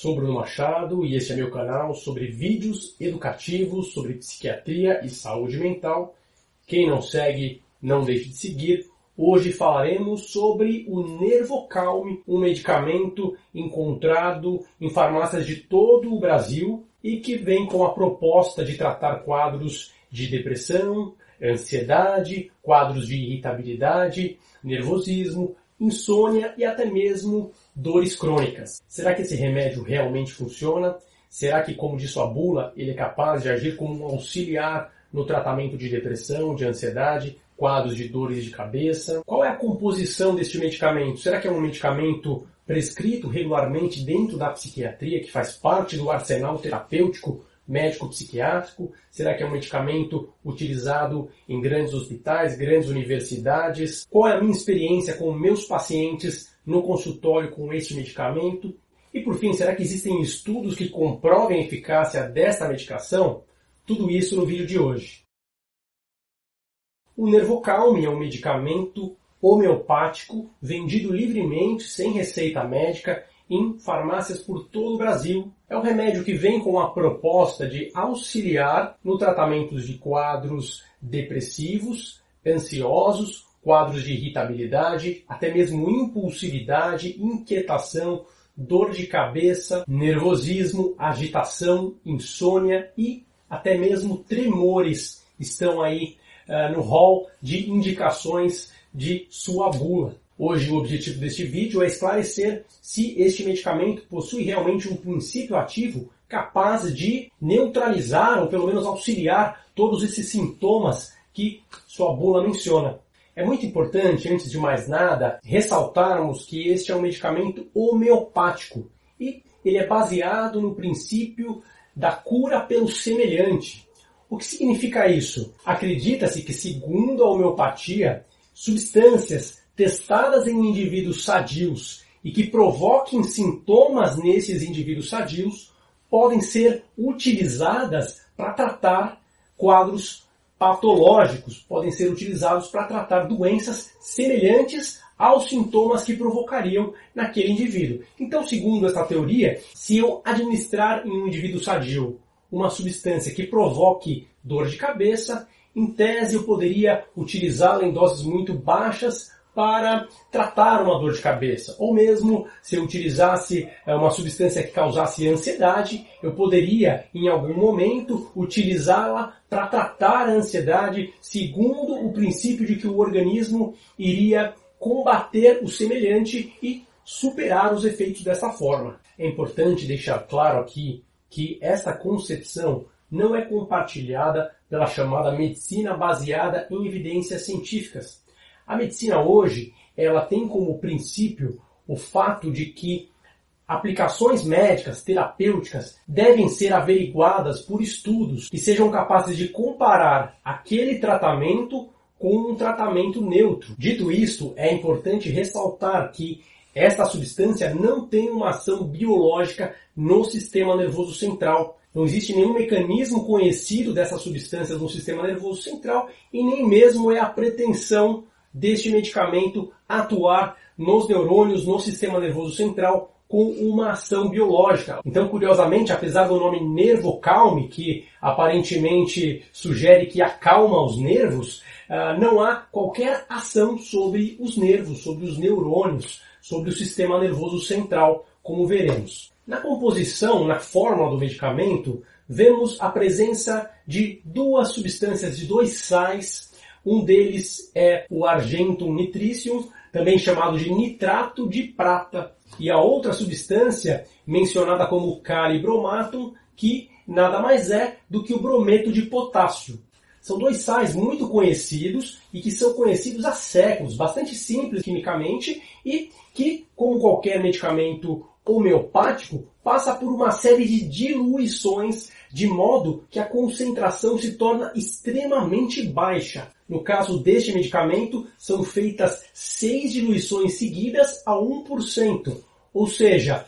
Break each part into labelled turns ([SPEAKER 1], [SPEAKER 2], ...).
[SPEAKER 1] Sou Bruno Machado e este é meu canal sobre vídeos educativos sobre psiquiatria e saúde mental. Quem não segue, não deixe de seguir. Hoje falaremos sobre o Nervocalme, um medicamento encontrado em farmácias de todo o Brasil e que vem com a proposta de tratar quadros de depressão, ansiedade, quadros de irritabilidade, nervosismo, insônia e até mesmo dores crônicas. Será que esse remédio realmente funciona? Será que, como diz sua bula, ele é capaz de agir como um auxiliar no tratamento de depressão, de ansiedade, quadros de dores de cabeça? Qual é a composição deste medicamento? Será que é um medicamento prescrito regularmente dentro da psiquiatria, que faz parte do arsenal terapêutico médico-psiquiátrico? Será que é um medicamento utilizado em grandes hospitais, grandes universidades? Qual é a minha experiência com meus pacientes no consultório com este medicamento? E por fim, será que existem estudos que comprovem a eficácia desta medicação? Tudo isso no vídeo de hoje. O Nervocalme é um medicamento homeopático vendido livremente, sem receita médica, em farmácias por todo o Brasil. É um remédio que vem com a proposta de auxiliar no tratamento de quadros depressivos, ansiosos, quadros de irritabilidade, até mesmo impulsividade, inquietação, dor de cabeça, nervosismo, agitação, insônia e até mesmo tremores estão aí uh, no hall de indicações de sua bula. Hoje o objetivo deste vídeo é esclarecer se este medicamento possui realmente um princípio ativo capaz de neutralizar ou pelo menos auxiliar todos esses sintomas que sua bula menciona. É muito importante, antes de mais nada, ressaltarmos que este é um medicamento homeopático e ele é baseado no princípio da cura pelo semelhante. O que significa isso? Acredita-se que, segundo a homeopatia, substâncias testadas em indivíduos sadios e que provoquem sintomas nesses indivíduos sadios podem ser utilizadas para tratar quadros patológicos, podem ser utilizados para tratar doenças semelhantes aos sintomas que provocariam naquele indivíduo. Então, segundo esta teoria, se eu administrar em um indivíduo sadio uma substância que provoque dor de cabeça, em tese eu poderia utilizá-la em doses muito baixas para tratar uma dor de cabeça. Ou mesmo se eu utilizasse eh, uma substância que causasse ansiedade, eu poderia em algum momento utilizá-la para tratar a ansiedade, segundo o princípio de que o organismo iria combater o semelhante e superar os efeitos dessa forma. É importante deixar claro aqui que essa concepção não é compartilhada pela chamada medicina baseada em evidências científicas. A medicina hoje, ela tem como princípio o fato de que aplicações médicas, terapêuticas, devem ser averiguadas por estudos que sejam capazes de comparar aquele tratamento com um tratamento neutro. Dito isto, é importante ressaltar que esta substância não tem uma ação biológica no sistema nervoso central. Não existe nenhum mecanismo conhecido dessa substância no sistema nervoso central e nem mesmo é a pretensão deste medicamento atuar nos neurônios, no sistema nervoso central, com uma ação biológica. Então, curiosamente, apesar do nome nervocalme, que aparentemente sugere que acalma os nervos, ah, não há qualquer ação sobre os nervos, sobre os neurônios, sobre o sistema nervoso central, como veremos. Na composição, na fórmula do medicamento, vemos a presença de duas substâncias, de dois sais um deles é o argentum nitricium, também chamado de nitrato de prata, e a outra substância mencionada como calibromatum, que nada mais é do que o brometo de potássio. São dois sais muito conhecidos e que são conhecidos há séculos, bastante simples quimicamente e que, como qualquer medicamento homeopático, passa por uma série de diluições de modo que a concentração se torna extremamente baixa. No caso deste medicamento, são feitas seis diluições seguidas a 1%, ou seja,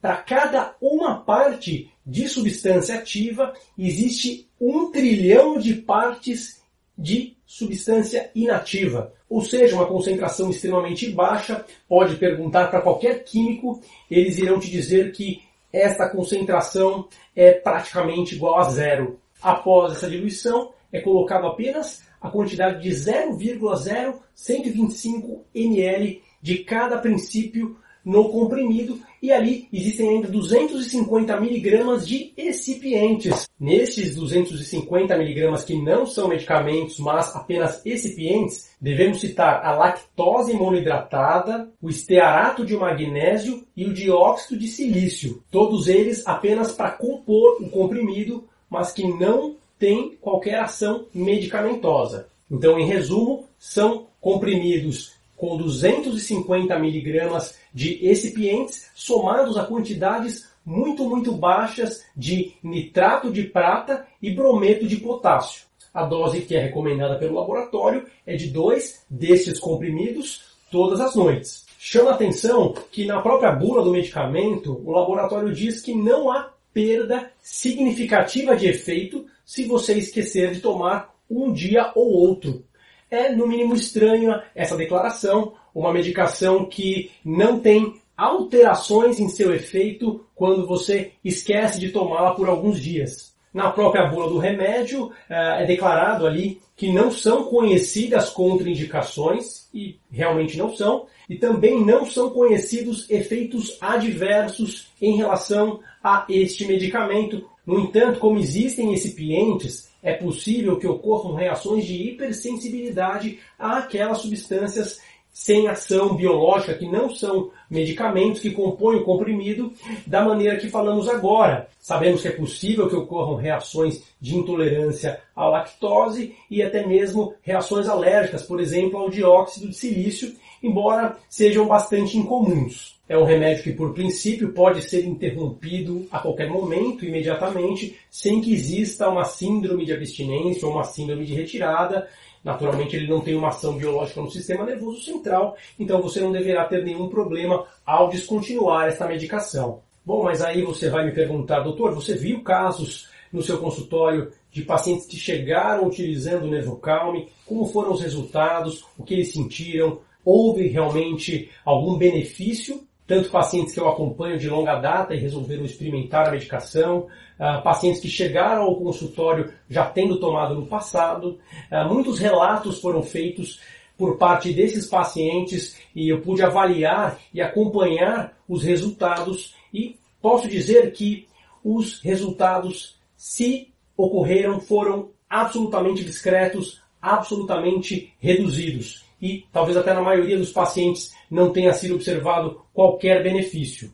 [SPEAKER 1] para cada uma parte de substância ativa, existe um trilhão de partes de substância inativa, ou seja, uma concentração extremamente baixa. Pode perguntar para qualquer químico, eles irão te dizer que esta concentração é praticamente igual a zero. Após essa diluição, é colocado apenas a quantidade de 0,0125 ml de cada princípio no comprimido e ali existem ainda 250 miligramas de excipientes. Nestes 250 miligramas que não são medicamentos, mas apenas excipientes, devemos citar a lactose monoidratada, o estearato de magnésio e o dióxido de silício. Todos eles apenas para compor o comprimido, mas que não tem qualquer ação medicamentosa. Então, em resumo, são comprimidos com 250 miligramas de excipientes somados a quantidades muito, muito baixas de nitrato de prata e brometo de potássio. A dose que é recomendada pelo laboratório é de dois destes comprimidos todas as noites. Chama atenção que na própria bula do medicamento, o laboratório diz que não há perda significativa de efeito se você esquecer de tomar um dia ou outro. É, no mínimo, estranho essa declaração, uma medicação que não tem alterações em seu efeito quando você esquece de tomá-la por alguns dias. Na própria bula do remédio é declarado ali que não são conhecidas contraindicações, e realmente não são, e também não são conhecidos efeitos adversos em relação a este medicamento. No entanto, como existem recipientes é possível que ocorram reações de hipersensibilidade àquelas substâncias sem ação biológica, que não são medicamentos que compõem o comprimido, da maneira que falamos agora. Sabemos que é possível que ocorram reações de intolerância à lactose e até mesmo reações alérgicas, por exemplo, ao dióxido de silício, embora sejam bastante incomuns. É um remédio que, por princípio, pode ser interrompido a qualquer momento, imediatamente, sem que exista uma síndrome de abstinência ou uma síndrome de retirada. Naturalmente, ele não tem uma ação biológica no sistema nervoso central, então você não deverá ter nenhum problema ao descontinuar esta medicação. Bom, mas aí você vai me perguntar, doutor, você viu casos no seu consultório de pacientes que chegaram utilizando o Nervocalme? Como foram os resultados? O que eles sentiram? Houve realmente algum benefício tanto pacientes que eu acompanho de longa data e resolveram experimentar a medicação, uh, pacientes que chegaram ao consultório já tendo tomado no passado. Uh, muitos relatos foram feitos por parte desses pacientes e eu pude avaliar e acompanhar os resultados e posso dizer que os resultados, se ocorreram, foram absolutamente discretos, absolutamente reduzidos e talvez até na maioria dos pacientes não tenha sido observado qualquer benefício.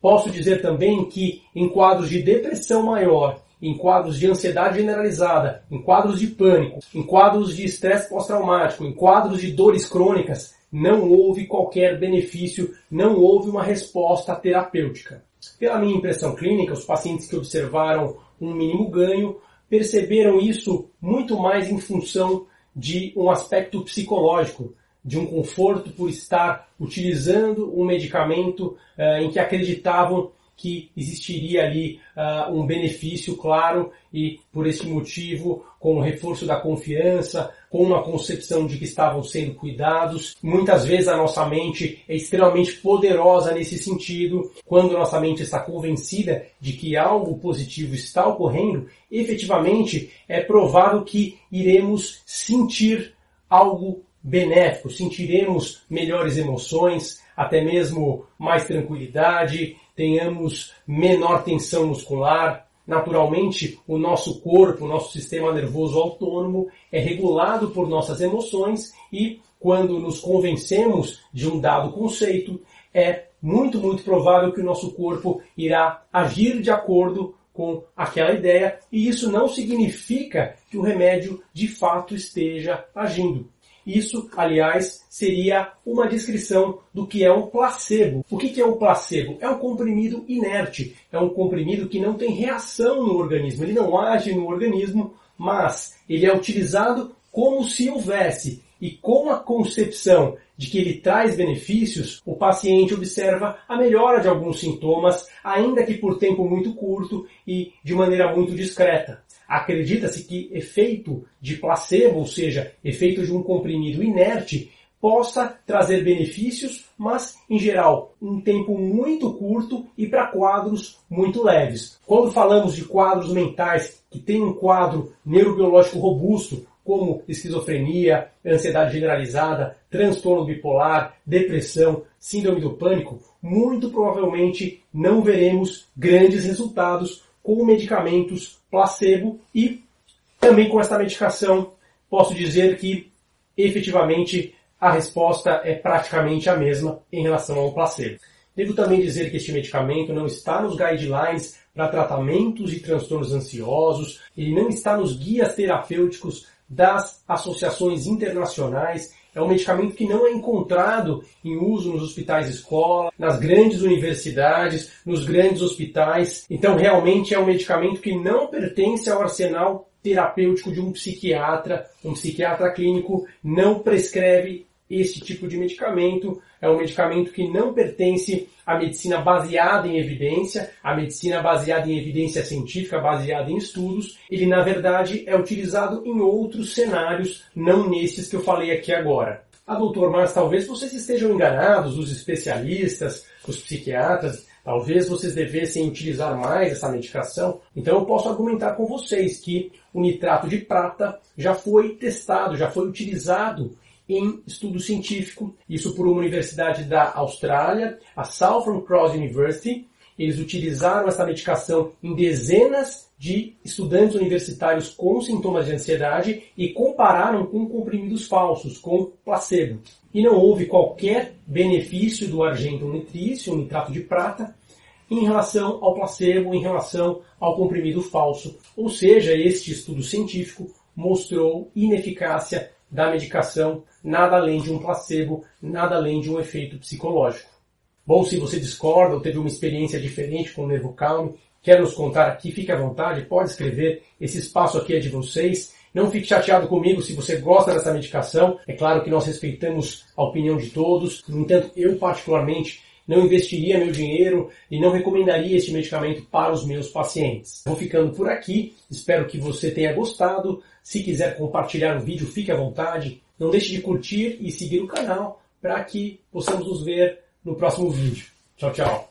[SPEAKER 1] Posso dizer também que em quadros de depressão maior, em quadros de ansiedade generalizada, em quadros de pânico, em quadros de estresse pós-traumático, em quadros de dores crônicas, não houve qualquer benefício, não houve uma resposta terapêutica. Pela minha impressão clínica, os pacientes que observaram um mínimo ganho perceberam isso muito mais em função de um aspecto psicológico, de um conforto por estar utilizando um medicamento uh, em que acreditavam que existiria ali uh, um benefício claro e por esse motivo, com o reforço da confiança, com uma concepção de que estavam sendo cuidados. Muitas vezes a nossa mente é extremamente poderosa nesse sentido. Quando nossa mente está convencida de que algo positivo está ocorrendo, efetivamente é provável que iremos sentir algo benéfico, sentiremos melhores emoções, até mesmo mais tranquilidade, tenhamos menor tensão muscular. Naturalmente, o nosso corpo, o nosso sistema nervoso autônomo é regulado por nossas emoções e quando nos convencemos de um dado conceito, é muito, muito provável que o nosso corpo irá agir de acordo com aquela ideia, e isso não significa que o remédio de fato esteja agindo. Isso, aliás, seria uma descrição do que é um placebo. O que é um placebo? É um comprimido inerte, é um comprimido que não tem reação no organismo, ele não age no organismo, mas ele é utilizado como se houvesse. E com a concepção de que ele traz benefícios, o paciente observa a melhora de alguns sintomas, ainda que por tempo muito curto e de maneira muito discreta. Acredita-se que efeito de placebo, ou seja, efeito de um comprimido inerte, possa trazer benefícios, mas em geral um tempo muito curto e para quadros muito leves. Quando falamos de quadros mentais que têm um quadro neurobiológico robusto, como esquizofrenia, ansiedade generalizada, transtorno bipolar, depressão, síndrome do pânico, muito provavelmente não veremos grandes resultados com medicamentos placebo e também com esta medicação posso dizer que efetivamente a resposta é praticamente a mesma em relação ao placebo. Devo também dizer que este medicamento não está nos guidelines para tratamentos de transtornos ansiosos, ele não está nos guias terapêuticos das associações internacionais. É um medicamento que não é encontrado em uso nos hospitais escola, nas grandes universidades, nos grandes hospitais. Então, realmente é um medicamento que não pertence ao arsenal terapêutico de um psiquiatra. Um psiquiatra clínico não prescreve esse tipo de medicamento. É um medicamento que não pertence à medicina baseada em evidência, à medicina baseada em evidência científica, baseada em estudos. Ele, na verdade, é utilizado em outros cenários, não nesses que eu falei aqui agora. Ah, doutor, mas talvez vocês estejam enganados, os especialistas, os psiquiatras, talvez vocês devessem utilizar mais essa medicação. Então eu posso argumentar com vocês que o nitrato de prata já foi testado, já foi utilizado em estudo científico, isso por uma universidade da Austrália, a Southern Cross University. Eles utilizaram essa medicação em dezenas de estudantes universitários com sintomas de ansiedade e compararam com comprimidos falsos, com placebo. E não houve qualquer benefício do argento nitrício, nitrato de prata, em relação ao placebo, em relação ao comprimido falso. Ou seja, este estudo científico mostrou ineficácia da medicação, nada além de um placebo, nada além de um efeito psicológico. Bom, se você discorda ou teve uma experiência diferente com o Nervo Calme, quer nos contar aqui, fique à vontade, pode escrever, esse espaço aqui é de vocês. Não fique chateado comigo se você gosta dessa medicação. É claro que nós respeitamos a opinião de todos. No entanto, eu particularmente não investiria meu dinheiro e não recomendaria este medicamento para os meus pacientes. Vou ficando por aqui, espero que você tenha gostado. Se quiser compartilhar o vídeo, fique à vontade. Não deixe de curtir e seguir o canal para que possamos nos ver no próximo vídeo. Tchau, tchau.